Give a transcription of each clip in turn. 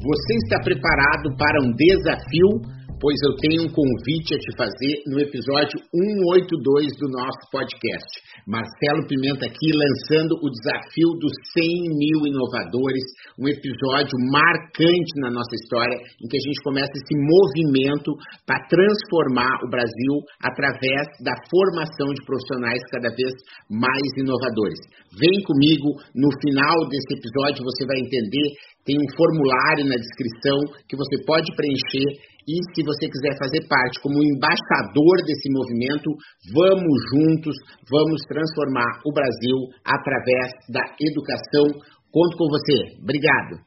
Você está preparado para um desafio? Pois eu tenho um convite a te fazer no episódio 182 do nosso podcast. Marcelo Pimenta aqui lançando o desafio dos 100 mil inovadores, um episódio marcante na nossa história, em que a gente começa esse movimento para transformar o Brasil através da formação de profissionais cada vez mais inovadores. Vem comigo, no final desse episódio você vai entender tem um formulário na descrição que você pode preencher e se você quiser fazer parte como embaixador desse movimento, vamos juntos, vamos transformar o Brasil através da educação. Conto com você. Obrigado.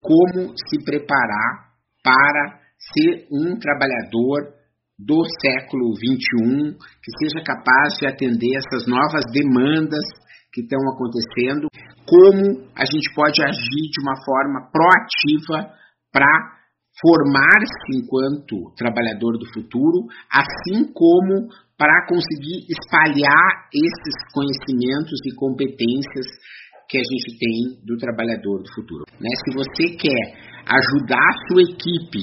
Como se preparar para ser um trabalhador do século XXI que seja capaz de atender essas novas demandas que estão acontecendo, como a gente pode agir de uma forma proativa para formar-se enquanto trabalhador do futuro, assim como para conseguir espalhar esses conhecimentos e competências que a gente tem do trabalhador do futuro. Né? Se você quer ajudar a sua equipe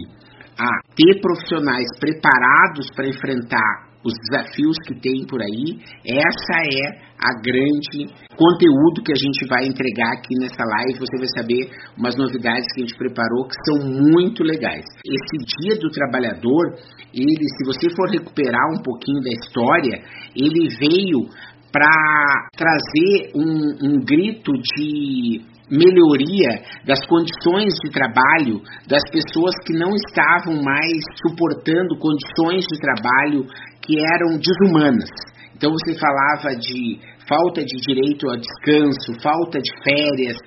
a ter profissionais preparados para enfrentar os desafios que tem por aí, essa é a grande conteúdo que a gente vai entregar aqui nessa live. Você vai saber umas novidades que a gente preparou que são muito legais. Esse Dia do Trabalhador, ele, se você for recuperar um pouquinho da história, ele veio para trazer um, um grito de melhoria das condições de trabalho das pessoas que não estavam mais suportando condições de trabalho que eram desumanas. Então você falava de falta de direito a descanso, falta de férias,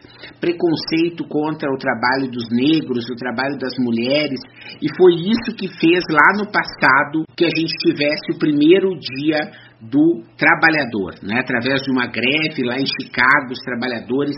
preconceito contra o trabalho dos negros, o trabalho das mulheres, e foi isso que fez lá no passado que a gente tivesse o primeiro dia do trabalhador, né? Através de uma greve lá em Chicago, os trabalhadores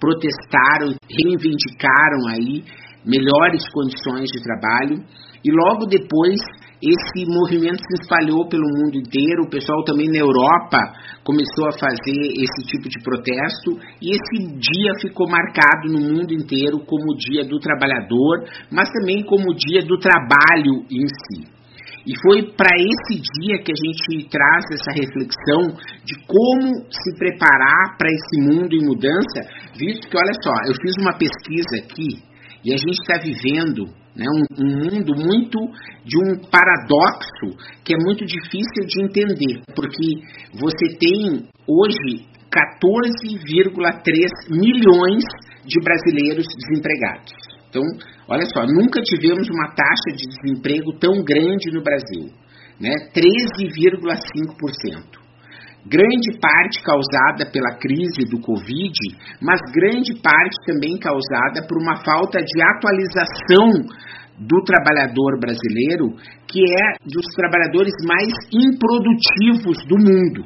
protestaram, reivindicaram aí melhores condições de trabalho. E logo depois esse movimento se espalhou pelo mundo inteiro, o pessoal também na Europa começou a fazer esse tipo de protesto. E esse dia ficou marcado no mundo inteiro como o dia do trabalhador, mas também como o dia do trabalho em si. E foi para esse dia que a gente traz essa reflexão de como se preparar para esse mundo em mudança, visto que, olha só, eu fiz uma pesquisa aqui e a gente está vivendo né, um, um, mundo muito de um paradoxo que é muito difícil de entender, porque você tem hoje 14,3 milhões de brasileiros desempregados. Então, olha só, nunca tivemos uma taxa de desemprego tão grande no Brasil, né? 13,5%. Grande parte causada pela crise do Covid, mas grande parte também causada por uma falta de atualização do trabalhador brasileiro, que é dos trabalhadores mais improdutivos do mundo.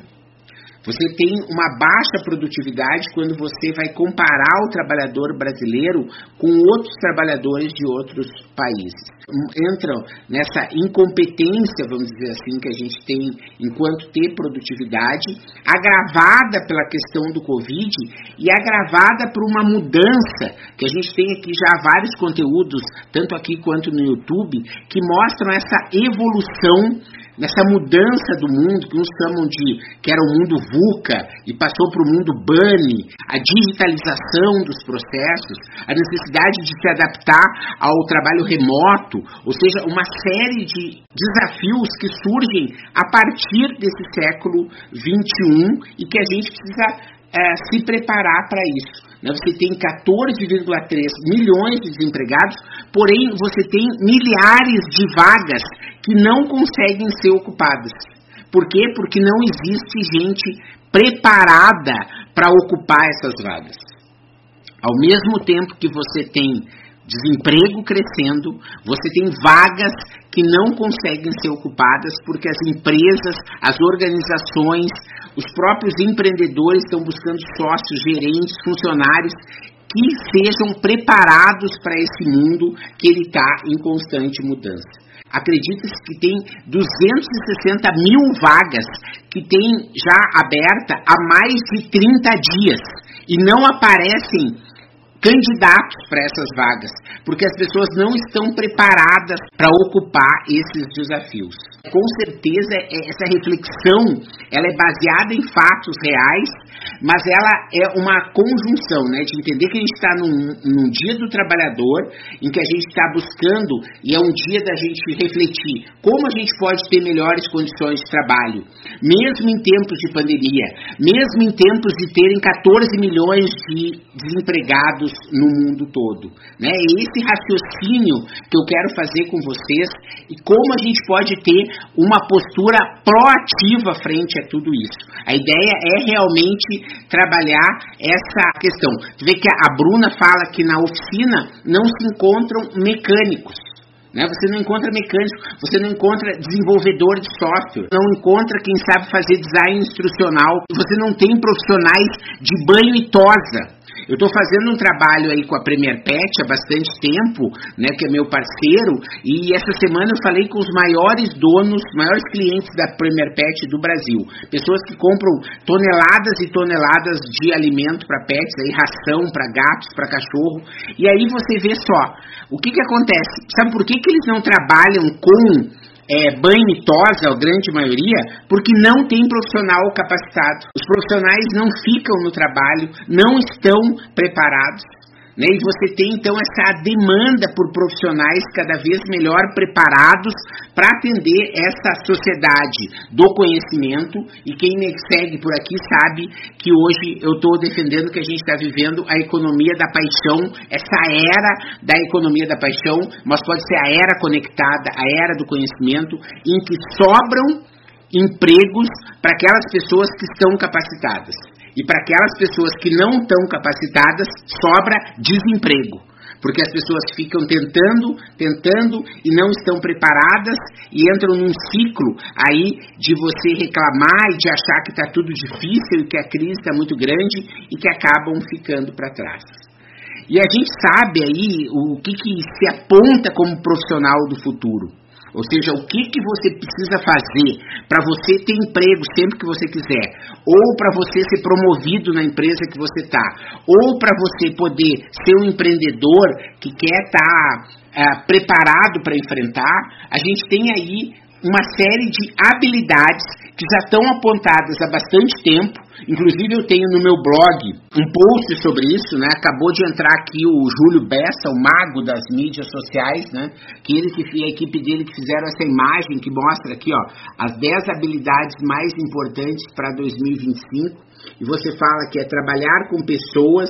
Você tem uma baixa produtividade quando você vai comparar o trabalhador brasileiro com outros trabalhadores de outros países. Entram nessa incompetência, vamos dizer assim, que a gente tem enquanto ter produtividade, agravada pela questão do Covid e agravada por uma mudança, que a gente tem aqui já vários conteúdos, tanto aqui quanto no YouTube, que mostram essa evolução nessa mudança do mundo que uns chamam de que era o mundo VUCA e passou para o mundo BANI, a digitalização dos processos, a necessidade de se adaptar ao trabalho remoto, ou seja, uma série de desafios que surgem a partir desse século 21 e que a gente precisa é, se preparar para isso. Né? Você tem 14,3 milhões de desempregados, porém você tem milhares de vagas que não conseguem ser ocupadas. Por quê? Porque não existe gente preparada para ocupar essas vagas. Ao mesmo tempo que você tem desemprego crescendo, você tem vagas que não conseguem ser ocupadas porque as empresas, as organizações, os próprios empreendedores estão buscando sócios, gerentes, funcionários que sejam preparados para esse mundo que ele está em constante mudança. Acredita-se que tem 260 mil vagas que tem já aberta há mais de 30 dias e não aparecem candidatos para essas vagas, porque as pessoas não estão preparadas para ocupar esses desafios. Com certeza essa reflexão ela é baseada em fatos reais mas ela é uma conjunção, né, de entender que a gente está num, num, dia do trabalhador, em que a gente está buscando, e é um dia da gente refletir como a gente pode ter melhores condições de trabalho, mesmo em tempos de pandemia, mesmo em tempos de terem 14 milhões de desempregados no mundo todo. Né? É esse raciocínio que eu quero fazer com vocês e como a gente pode ter uma postura proativa frente a tudo isso. A ideia é realmente trabalhar essa questão. Tu vê que a Bruna fala que na oficina não se encontram mecânicos. Né? Você não encontra mecânico, você não encontra desenvolvedor de software, não encontra quem sabe fazer design instrucional, você não tem profissionais de banho e tosa. Eu estou fazendo um trabalho aí com a Premier Pet há bastante tempo, né, que é meu parceiro, e essa semana eu falei com os maiores donos, maiores clientes da Premier Pet do Brasil. Pessoas que compram toneladas e toneladas de alimento para pets, aí, ração para gatos, para cachorro. E aí você vê só, o que, que acontece? Sabe por que, que eles não trabalham com é, banho e tosa, a grande maioria, porque não tem profissional capacitado. Os profissionais não ficam no trabalho, não estão preparados. Né? E você tem então essa demanda por profissionais cada vez melhor preparados para atender essa sociedade do conhecimento. E quem me segue por aqui sabe que hoje eu estou defendendo que a gente está vivendo a economia da paixão, essa era da economia da paixão, mas pode ser a era conectada, a era do conhecimento, em que sobram empregos para aquelas pessoas que estão capacitadas. E para aquelas pessoas que não estão capacitadas, sobra desemprego. Porque as pessoas ficam tentando, tentando e não estão preparadas e entram num ciclo aí de você reclamar e de achar que está tudo difícil e que a crise está muito grande e que acabam ficando para trás. E a gente sabe aí o que, que se aponta como profissional do futuro. Ou seja, o que, que você precisa fazer para você ter emprego sempre que você quiser, ou para você ser promovido na empresa que você está, ou para você poder ser um empreendedor que quer estar tá, uh, preparado para enfrentar, a gente tem aí uma série de habilidades que já estão apontadas há bastante tempo. Inclusive eu tenho no meu blog um post sobre isso, né? Acabou de entrar aqui o Júlio Bessa, o mago das mídias sociais, né? Que ele e a equipe dele que fizeram essa imagem que mostra aqui, ó, as 10 habilidades mais importantes para 2025. E você fala que é trabalhar com pessoas,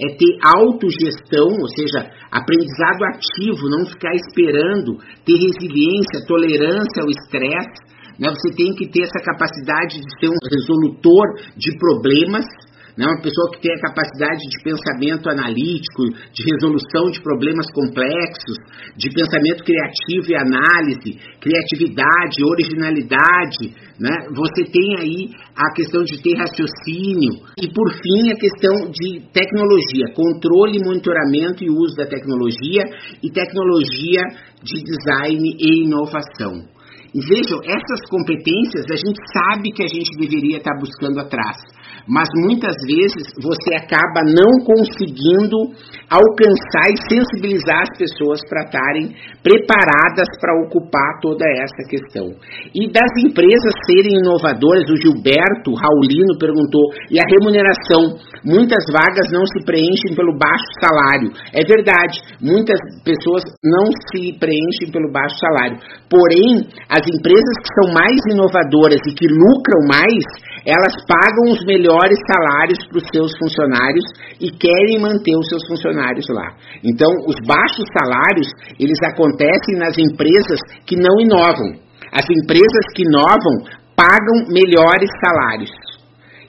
é ter autogestão, ou seja, aprendizado ativo, não ficar esperando, ter resiliência, tolerância ao estresse. Né? Você tem que ter essa capacidade de ser um resolutor de problemas né? uma pessoa que tem a capacidade de pensamento analítico, de resolução de problemas complexos, de pensamento criativo e análise, criatividade, originalidade. Né? Você tem aí a questão de ter raciocínio e, por fim, a questão de tecnologia, controle, monitoramento e uso da tecnologia e tecnologia de design e inovação. E vejam, essas competências a gente sabe que a gente deveria estar buscando atrás mas muitas vezes você acaba não conseguindo alcançar e sensibilizar as pessoas para estarem preparadas para ocupar toda essa questão. E das empresas serem inovadoras, o Gilberto Raulino perguntou, e a remuneração? Muitas vagas não se preenchem pelo baixo salário. É verdade, muitas pessoas não se preenchem pelo baixo salário. Porém, as empresas que são mais inovadoras e que lucram mais, elas pagam os melhores salários para os seus funcionários e querem manter os seus funcionários lá. Então, os baixos salários, eles acontecem nas empresas que não inovam. As empresas que inovam pagam melhores salários.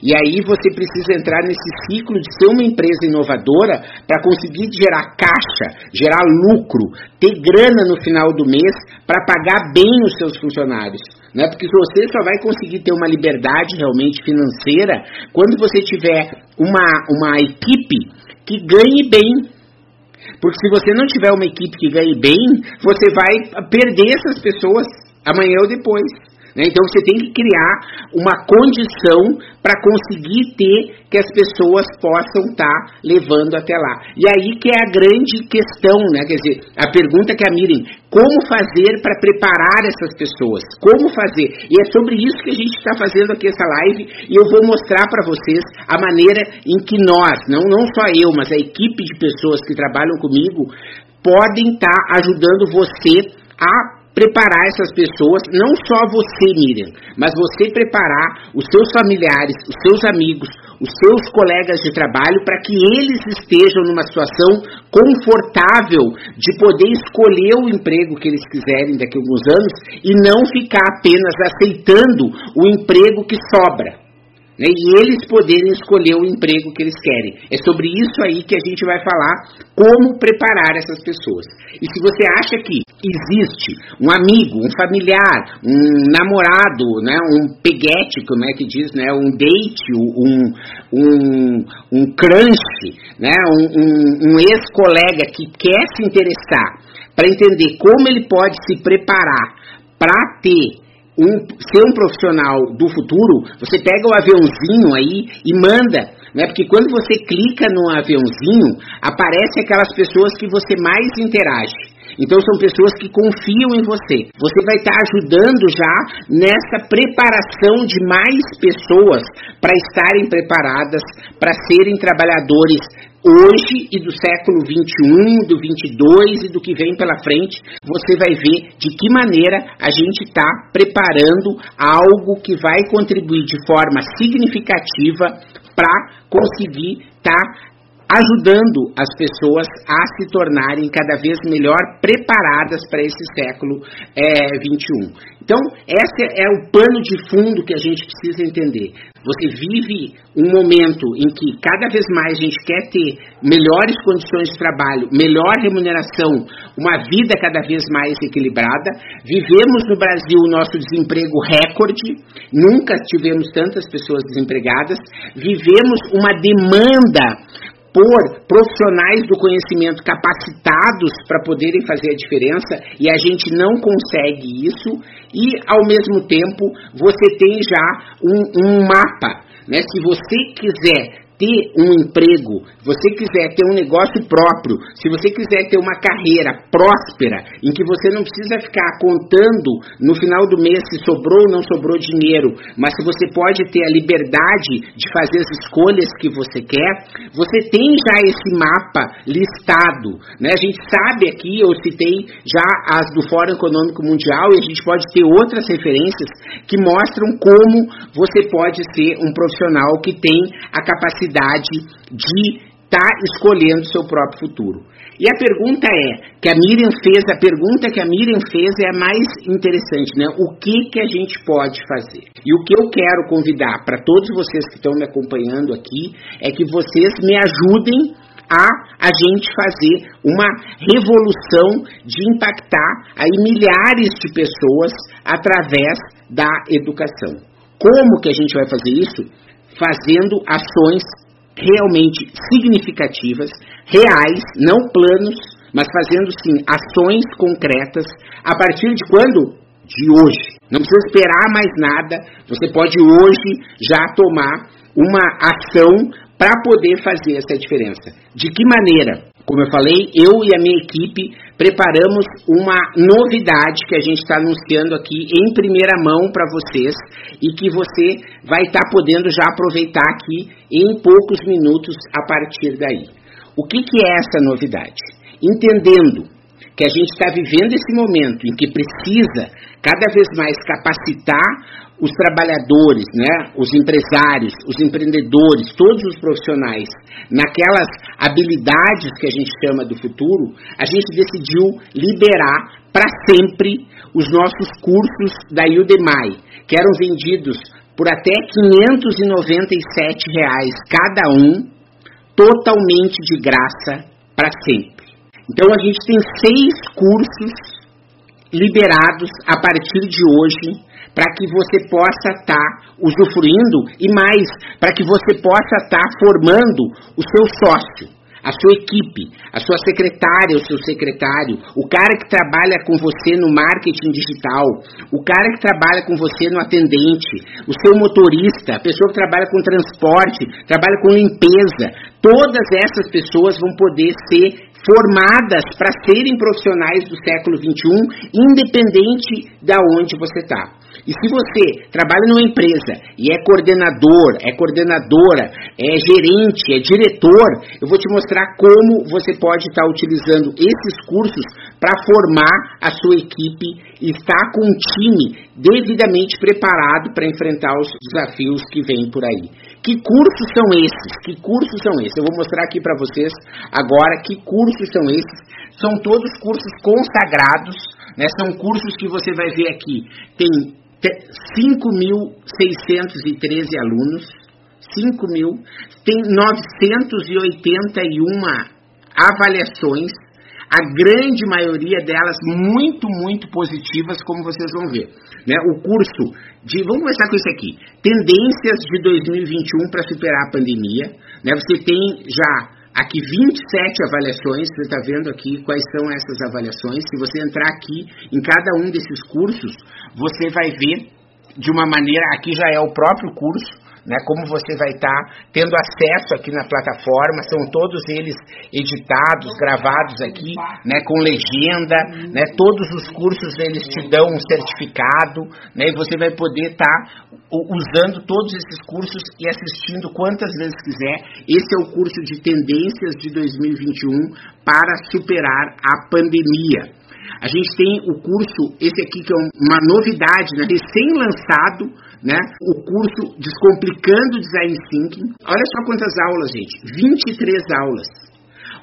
E aí você precisa entrar nesse ciclo de ser uma empresa inovadora para conseguir gerar caixa, gerar lucro, ter grana no final do mês para pagar bem os seus funcionários. Né? Porque você só vai conseguir ter uma liberdade realmente financeira quando você tiver uma, uma equipe que ganhe bem. Porque se você não tiver uma equipe que ganhe bem, você vai perder essas pessoas amanhã ou depois. Né? Então você tem que criar uma condição para conseguir ter que as pessoas possam estar tá levando até lá. E aí que é a grande questão, né? Quer dizer, a pergunta que a Miriam, como fazer para preparar essas pessoas? Como fazer? E é sobre isso que a gente está fazendo aqui essa live e eu vou mostrar para vocês a maneira em que nós, não, não só eu, mas a equipe de pessoas que trabalham comigo, podem estar tá ajudando você a preparar essas pessoas, não só você, Miriam, mas você preparar os seus familiares, os seus amigos, os seus colegas de trabalho para que eles estejam numa situação confortável de poder escolher o emprego que eles quiserem daqui a alguns anos e não ficar apenas aceitando o emprego que sobra né, e eles poderem escolher o emprego que eles querem. É sobre isso aí que a gente vai falar como preparar essas pessoas. E se você acha que existe um amigo, um familiar, um namorado, né, um peguete, como é que diz, né, um date, um, um, um crush, né, um, um, um ex-colega que quer se interessar para entender como ele pode se preparar para ter um, ser um profissional do futuro, você pega o aviãozinho aí e manda, né? Porque quando você clica no aviãozinho, aparece aquelas pessoas que você mais interage. Então são pessoas que confiam em você. Você vai estar ajudando já nessa preparação de mais pessoas para estarem preparadas para serem trabalhadores hoje e do século 21, do 22 e do que vem pela frente, você vai ver de que maneira a gente está preparando algo que vai contribuir de forma significativa para conseguir estar tá ajudando as pessoas a se tornarem cada vez melhor preparadas para esse século é, 21. Então, esse é o pano de fundo que a gente precisa entender. Você vive um momento em que cada vez mais a gente quer ter melhores condições de trabalho, melhor remuneração, uma vida cada vez mais equilibrada. Vivemos no Brasil o nosso desemprego recorde, nunca tivemos tantas pessoas desempregadas. Vivemos uma demanda por profissionais do conhecimento capacitados para poderem fazer a diferença e a gente não consegue isso e ao mesmo tempo você tem já um, um mapa, né? Se você quiser ter um emprego, você quiser ter um negócio próprio, se você quiser ter uma carreira próspera, em que você não precisa ficar contando no final do mês se sobrou ou não sobrou dinheiro, mas se você pode ter a liberdade de fazer as escolhas que você quer, você tem já esse mapa listado. Né? A gente sabe aqui, eu citei já as do Fórum Econômico Mundial, e a gente pode ter outras referências que mostram como você pode ser um profissional que tem a capacidade de estar tá escolhendo seu próprio futuro. E a pergunta é, que a Miriam fez, a pergunta que a Miriam fez é a mais interessante, né? O que que a gente pode fazer? E o que eu quero convidar para todos vocês que estão me acompanhando aqui é que vocês me ajudem a a gente fazer uma revolução de impactar aí milhares de pessoas através da educação. Como que a gente vai fazer isso? Fazendo ações realmente significativas, reais, não planos, mas fazendo sim ações concretas a partir de quando? De hoje. Não precisa esperar mais nada, você pode hoje já tomar uma ação para poder fazer essa diferença. De que maneira? Como eu falei, eu e a minha equipe preparamos uma novidade que a gente está anunciando aqui em primeira mão para vocês e que você vai estar tá podendo já aproveitar aqui em poucos minutos a partir daí. O que, que é essa novidade? Entendendo que a gente está vivendo esse momento em que precisa cada vez mais capacitar os trabalhadores, né, os empresários, os empreendedores, todos os profissionais, naquelas habilidades que a gente chama do futuro, a gente decidiu liberar para sempre os nossos cursos da Udemy, que eram vendidos por até 597 reais cada um, totalmente de graça para sempre. Então a gente tem seis cursos liberados a partir de hoje para que você possa estar tá usufruindo e mais, para que você possa estar tá formando o seu sócio a sua equipe, a sua secretária, o seu secretário, o cara que trabalha com você no marketing digital, o cara que trabalha com você no atendente, o seu motorista, a pessoa que trabalha com transporte, trabalha com limpeza, todas essas pessoas vão poder ser formadas para serem profissionais do século XXI, independente de onde você está. E se você trabalha numa empresa e é coordenador, é coordenadora, é gerente, é diretor, eu vou te mostrar como você pode estar utilizando esses cursos para formar a sua equipe e estar com um time devidamente preparado para enfrentar os desafios que vêm por aí. Que cursos são esses? Que cursos são esses? Eu vou mostrar aqui para vocês agora que cursos são esses. São todos cursos consagrados, né? São cursos que você vai ver aqui. Tem 5.613 alunos, 5 mil, tem 981 avaliações, a grande maioria delas muito, muito positivas, como vocês vão ver. Né? O curso de, vamos começar com isso aqui, Tendências de 2021 para superar a pandemia. Né? Você tem já aqui 27 avaliações, você está vendo aqui quais são essas avaliações. Se você entrar aqui em cada um desses cursos, você vai ver de uma maneira, aqui já é o próprio curso, né, como você vai estar tá tendo acesso aqui na plataforma, são todos eles editados, gravados aqui, né, com legenda, né, todos os cursos eles te dão um certificado, né, e você vai poder estar tá usando todos esses cursos e assistindo quantas vezes quiser. Esse é o curso de tendências de 2021 para superar a pandemia. A gente tem o curso, esse aqui que é uma novidade, né, recém-lançado, né, o curso Descomplicando Design Thinking. Olha só quantas aulas, gente, 23 aulas.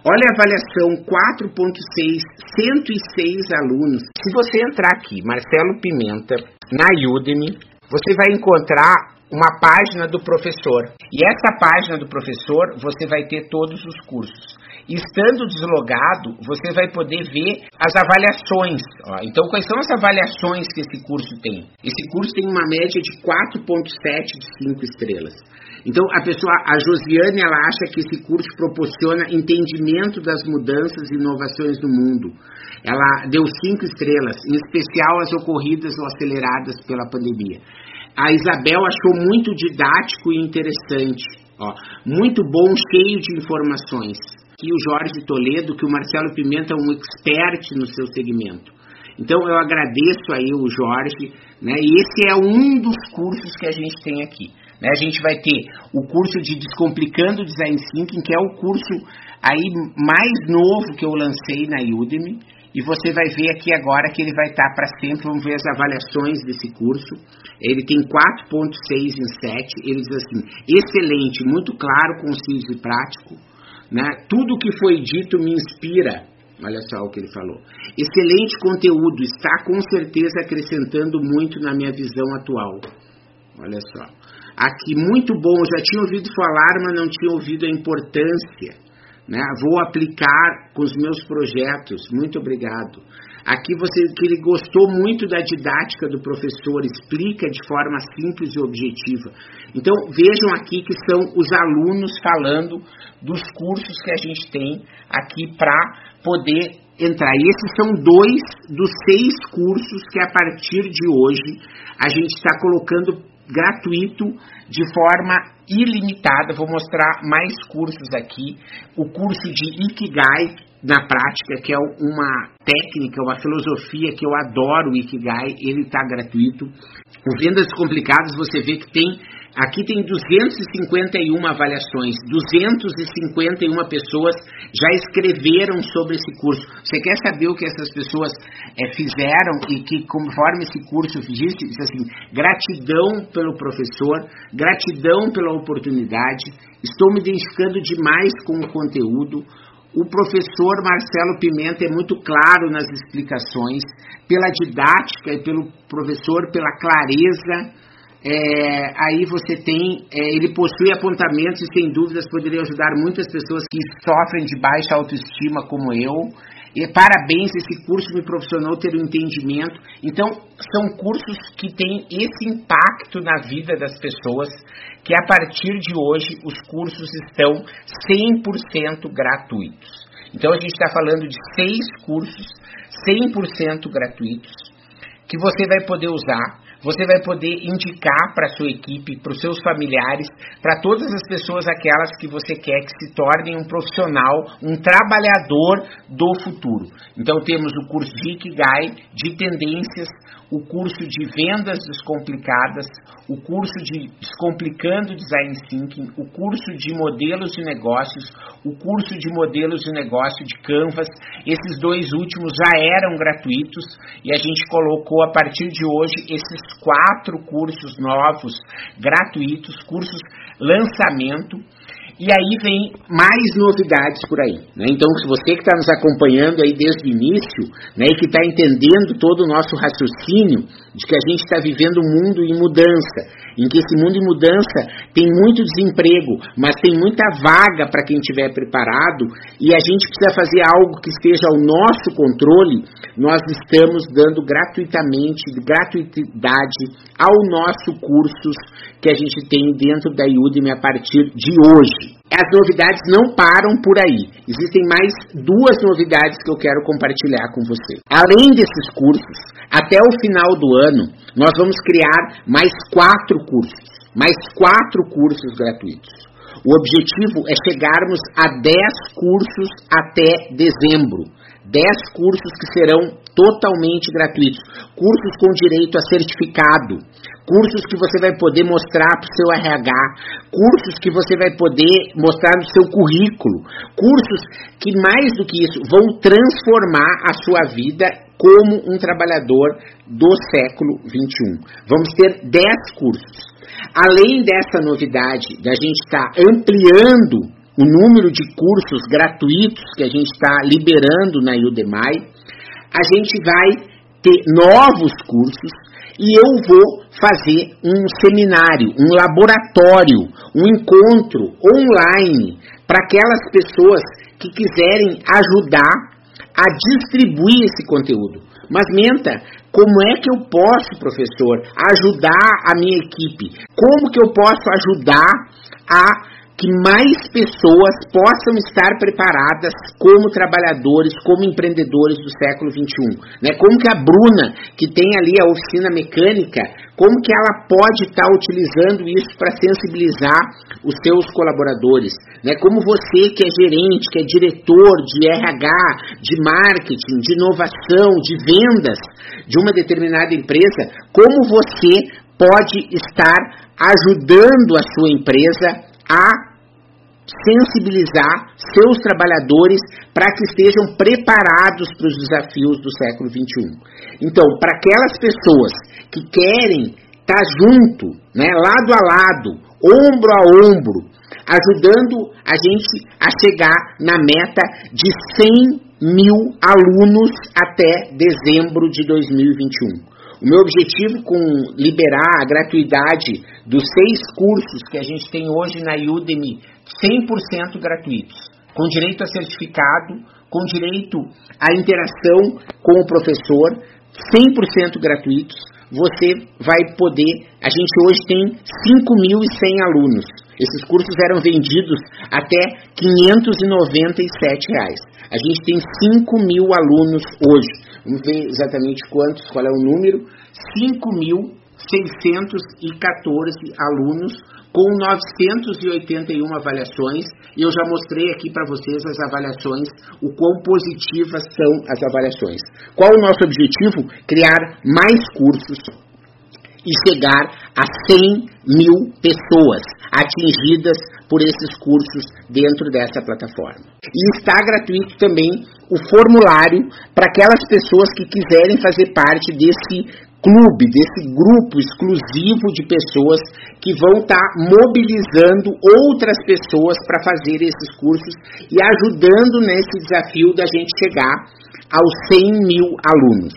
Olha a avaliação 4.6, 106 alunos. Se você entrar aqui, Marcelo Pimenta, na Udemy, você vai encontrar uma página do professor. E essa página do professor, você vai ter todos os cursos. Estando deslogado, você vai poder ver as avaliações. Ó. Então, quais são as avaliações que esse curso tem? Esse curso tem uma média de 4,7 de 5 estrelas. Então, a pessoa, a Josiane, ela acha que esse curso proporciona entendimento das mudanças e inovações do mundo. Ela deu cinco estrelas, em especial as ocorridas ou aceleradas pela pandemia. A Isabel achou muito didático e interessante, ó, muito bom, cheio de informações que o Jorge Toledo, que o Marcelo Pimenta é um expert no seu segmento. Então eu agradeço aí o Jorge, né? E esse é um dos cursos que a gente tem aqui. Né? A gente vai ter o curso de Descomplicando Design Thinking, que é o curso aí mais novo que eu lancei na Udemy. E você vai ver aqui agora que ele vai estar para sempre. Vamos ver as avaliações desse curso. Ele tem 4.6 em 7. Ele diz assim: excelente, muito claro, conciso e prático né? Tudo que foi dito me inspira. Olha só o que ele falou. Excelente conteúdo, está com certeza acrescentando muito na minha visão atual. Olha só. Aqui, muito bom, já tinha ouvido falar, mas não tinha ouvido a importância. Né? Vou aplicar com os meus projetos. Muito obrigado. Aqui você que ele gostou muito da didática do professor, explica de forma simples e objetiva. Então vejam aqui que são os alunos falando dos cursos que a gente tem aqui para poder entrar. E esses são dois dos seis cursos que a partir de hoje a gente está colocando gratuito de forma ilimitada. Vou mostrar mais cursos aqui. O curso de Ikigai, na prática, que é uma técnica, uma filosofia que eu adoro, o Ikigai, ele está gratuito. O Vendas Complicadas, você vê que tem, aqui tem 251 avaliações, 251 pessoas já escreveram sobre esse curso. Você quer saber o que essas pessoas é, fizeram e que, conforme esse curso diz, diz assim, gratidão pelo professor, gratidão pela oportunidade, estou me identificando demais com o conteúdo, o professor Marcelo Pimenta é muito claro nas explicações, pela didática e pelo professor, pela clareza é, aí você tem, é, ele possui apontamentos e sem dúvidas poderia ajudar muitas pessoas que sofrem de baixa autoestima como eu. E parabéns, esse curso me proporcionou ter um entendimento. Então, são cursos que têm esse impacto na vida das pessoas, que a partir de hoje os cursos estão 100% gratuitos. Então, a gente está falando de seis cursos 100% gratuitos que você vai poder usar você vai poder indicar para sua equipe, para os seus familiares, para todas as pessoas aquelas que você quer que se tornem um profissional, um trabalhador do futuro. Então temos o curso de Ikigai, de tendências, o curso de vendas descomplicadas, o curso de descomplicando design thinking, o curso de modelos de negócios, o curso de modelos de negócio de Canvas. Esses dois últimos já eram gratuitos e a gente colocou a partir de hoje esses quatro cursos novos gratuitos, cursos lançamento e aí vem mais novidades por aí. Né? Então, se você que está nos acompanhando aí desde o início, né, e que está entendendo todo o nosso raciocínio de que a gente está vivendo um mundo em mudança, em que esse mundo em mudança tem muito desemprego, mas tem muita vaga para quem estiver preparado, e a gente precisa fazer algo que esteja ao nosso controle, nós estamos dando gratuitamente, gratuidade ao nosso cursos que a gente tem dentro da Udemy a partir de hoje. As novidades não param por aí. Existem mais duas novidades que eu quero compartilhar com você. Além desses cursos, até o final do ano, nós vamos criar mais quatro cursos. Mais quatro cursos gratuitos. O objetivo é chegarmos a 10 cursos até dezembro. 10 cursos que serão totalmente gratuitos. Cursos com direito a certificado cursos que você vai poder mostrar para o seu RH, cursos que você vai poder mostrar no seu currículo, cursos que mais do que isso vão transformar a sua vida como um trabalhador do século 21. Vamos ter 10 cursos. Além dessa novidade da gente estar tá ampliando o número de cursos gratuitos que a gente está liberando na Udemy, a gente vai ter novos cursos e eu vou fazer um seminário, um laboratório, um encontro online para aquelas pessoas que quiserem ajudar a distribuir esse conteúdo. Mas menta, como é que eu posso, professor, ajudar a minha equipe? Como que eu posso ajudar a que mais pessoas possam estar preparadas como trabalhadores, como empreendedores do século XXI. Né? Como que a Bruna, que tem ali a oficina mecânica, como que ela pode estar utilizando isso para sensibilizar os seus colaboradores? Né? Como você que é gerente, que é diretor de RH, de marketing, de inovação, de vendas de uma determinada empresa, como você pode estar ajudando a sua empresa a sensibilizar seus trabalhadores para que estejam preparados para os desafios do século XXI. Então, para aquelas pessoas que querem estar tá junto, né, lado a lado, ombro a ombro, ajudando a gente a chegar na meta de 100 mil alunos até dezembro de 2021. O meu objetivo com liberar a gratuidade dos seis cursos que a gente tem hoje na Udemy 100% gratuitos, com direito a certificado, com direito à interação com o professor, 100% gratuitos. Você vai poder. A gente hoje tem 5.100 alunos. Esses cursos eram vendidos até 597 reais. A gente tem 5 mil alunos hoje. Vamos ver exatamente quantos, qual é o número. 5.614 alunos com 981 avaliações, e eu já mostrei aqui para vocês as avaliações, o quão positivas são as avaliações. Qual o nosso objetivo? Criar mais cursos e chegar a 100 mil pessoas atingidas por esses cursos dentro dessa plataforma. E está gratuito também o formulário para aquelas pessoas que quiserem fazer parte desse clube, desse grupo exclusivo de pessoas que vão estar tá mobilizando outras pessoas para fazer esses cursos e ajudando nesse desafio da gente chegar aos 100 mil alunos.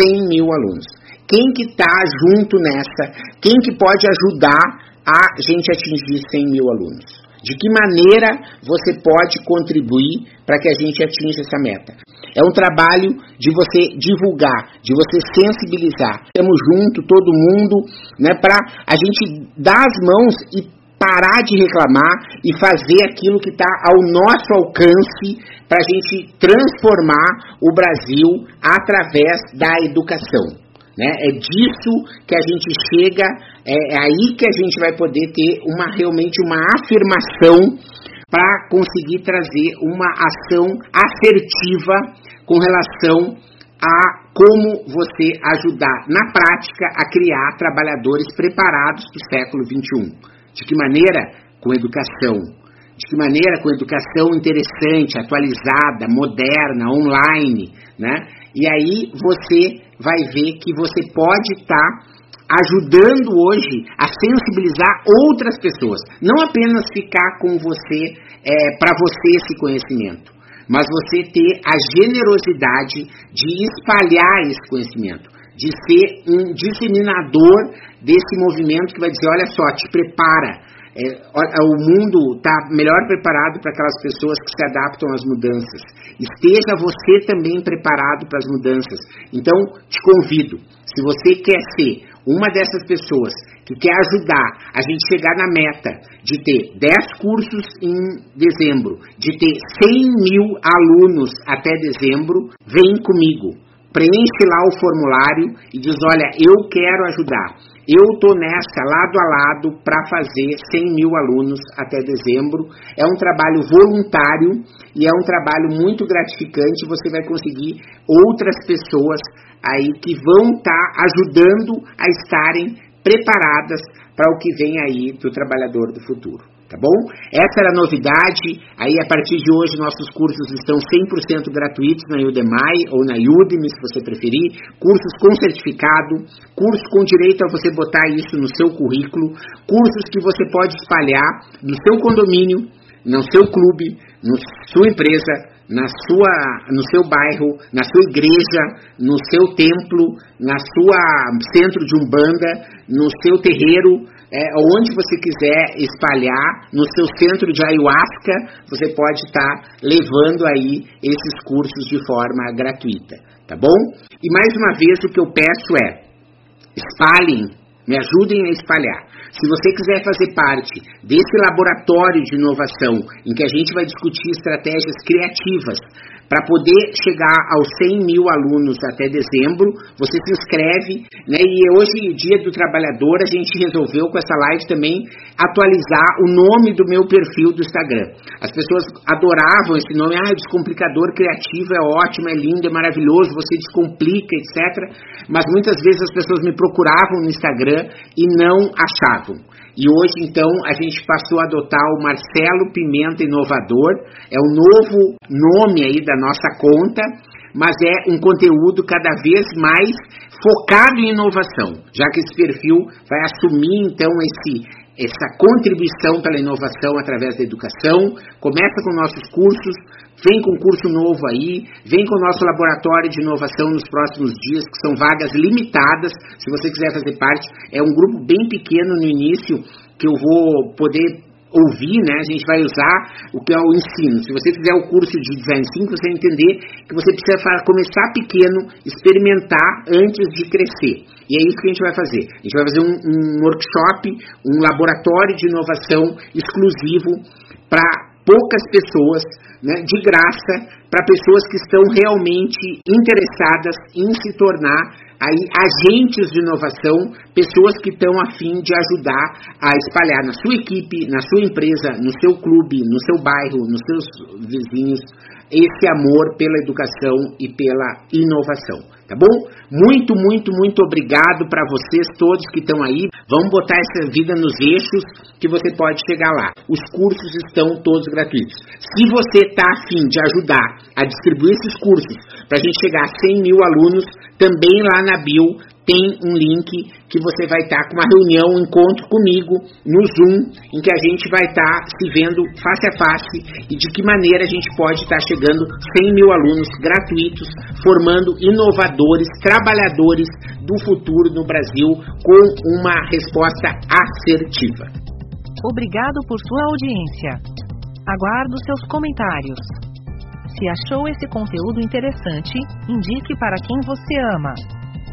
100 mil alunos. quem que está junto nessa, quem que pode ajudar a gente atingir 100 mil alunos. De que maneira você pode contribuir para que a gente atinja essa meta? É um trabalho de você divulgar, de você sensibilizar. Estamos junto, todo mundo, né, para a gente dar as mãos e parar de reclamar e fazer aquilo que está ao nosso alcance para a gente transformar o Brasil através da educação. Né? É disso que a gente chega, é, é aí que a gente vai poder ter uma realmente uma afirmação para conseguir trazer uma ação assertiva com relação a como você ajudar na prática a criar trabalhadores preparados para o século XXI. De que maneira? Com educação. De que maneira? Com educação interessante, atualizada, moderna, online, né? E aí você vai ver que você pode estar tá ajudando hoje a sensibilizar outras pessoas. Não apenas ficar com você, é, para você esse conhecimento, mas você ter a generosidade de espalhar esse conhecimento de ser um disseminador desse movimento que vai dizer, olha só, te prepara. É, o mundo está melhor preparado para aquelas pessoas que se adaptam às mudanças. Esteja você também preparado para as mudanças. Então, te convido, se você quer ser uma dessas pessoas que quer ajudar a gente chegar na meta de ter 10 cursos em dezembro, de ter 100 mil alunos até dezembro, vem comigo preenche lá o formulário e diz: Olha, eu quero ajudar. Eu estou nessa lado a lado para fazer 100 mil alunos até dezembro. É um trabalho voluntário e é um trabalho muito gratificante. Você vai conseguir outras pessoas aí que vão estar tá ajudando a estarem preparadas para o que vem aí do trabalhador do futuro tá bom? Essa era a novidade. Aí, a partir de hoje, nossos cursos estão 100% gratuitos na Udemy ou na Udemy, se você preferir. Cursos com certificado, cursos com direito a você botar isso no seu currículo, cursos que você pode espalhar no seu condomínio, no seu clube, na sua empresa, na sua, no seu bairro, na sua igreja, no seu templo, na sua centro de umbanda, no seu terreiro, é, onde você quiser espalhar, no seu centro de ayahuasca, você pode estar tá levando aí esses cursos de forma gratuita, tá bom? E mais uma vez o que eu peço é, espalhem, me ajudem a espalhar. Se você quiser fazer parte desse laboratório de inovação, em que a gente vai discutir estratégias criativas para poder chegar aos 100 mil alunos até dezembro, você se inscreve, né? E hoje, dia do trabalhador, a gente resolveu com essa live também atualizar o nome do meu perfil do Instagram. As pessoas adoravam esse nome, ah, descomplicador criativo, é ótimo, é lindo, é maravilhoso, você descomplica, etc. Mas muitas vezes as pessoas me procuravam no Instagram e não achavam. E hoje, então, a gente passou a adotar o Marcelo Pimenta Inovador, é o novo nome aí da nossa conta, mas é um conteúdo cada vez mais focado em inovação, já que esse perfil vai assumir, então, esse, essa contribuição pela inovação através da educação. Começa com nossos cursos, vem com curso novo aí, vem com o nosso laboratório de inovação nos próximos dias, que são vagas limitadas. Se você quiser fazer parte, é um grupo bem pequeno no início que eu vou poder ouvir, né? A gente vai usar o que é o ensino. Se você fizer o curso de Design 5, você vai entender que você precisa começar pequeno, experimentar antes de crescer. E é isso que a gente vai fazer. A gente vai fazer um, um workshop, um laboratório de inovação exclusivo para poucas pessoas, né, de graça, para pessoas que estão realmente interessadas em se tornar aí agentes de inovação, pessoas que estão a fim de ajudar a espalhar na sua equipe, na sua empresa, no seu clube, no seu bairro, nos seus vizinhos, esse amor pela educação e pela inovação. Tá bom? Muito, muito, muito obrigado para vocês todos que estão aí. Vamos botar essa vida nos eixos que você pode chegar lá. Os cursos estão todos gratuitos. Se você está afim de ajudar a distribuir esses cursos para a gente chegar a 100 mil alunos, também lá na bio tem um link que você vai estar com uma reunião, um encontro comigo no Zoom, em que a gente vai estar se vendo face a face e de que maneira a gente pode estar chegando 100 mil alunos gratuitos, formando inovadores, trabalhadores do futuro no Brasil com uma resposta assertiva. Obrigado por sua audiência. Aguardo seus comentários. Se achou esse conteúdo interessante, indique para quem você ama.